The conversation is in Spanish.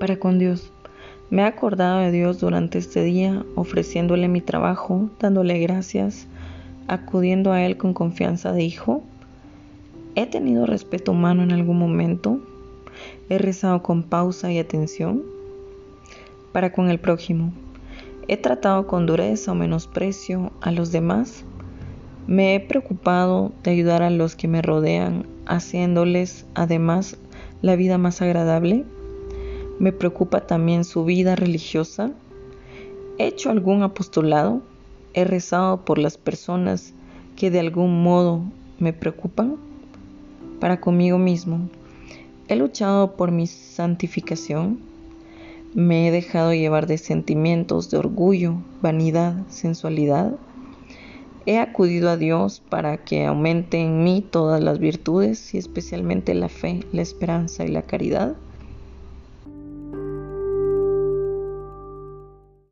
para con Dios. Me he acordado de Dios durante este día, ofreciéndole mi trabajo, dándole gracias, acudiendo a Él con confianza de hijo. He tenido respeto humano en algún momento. He rezado con pausa y atención para con el prójimo. He tratado con dureza o menosprecio a los demás. Me he preocupado de ayudar a los que me rodean, haciéndoles además la vida más agradable. Me preocupa también su vida religiosa. He hecho algún apostolado. He rezado por las personas que de algún modo me preocupan. Para conmigo mismo. He luchado por mi santificación. Me he dejado llevar de sentimientos de orgullo, vanidad, sensualidad. He acudido a Dios para que aumente en mí todas las virtudes y especialmente la fe, la esperanza y la caridad. Thank you.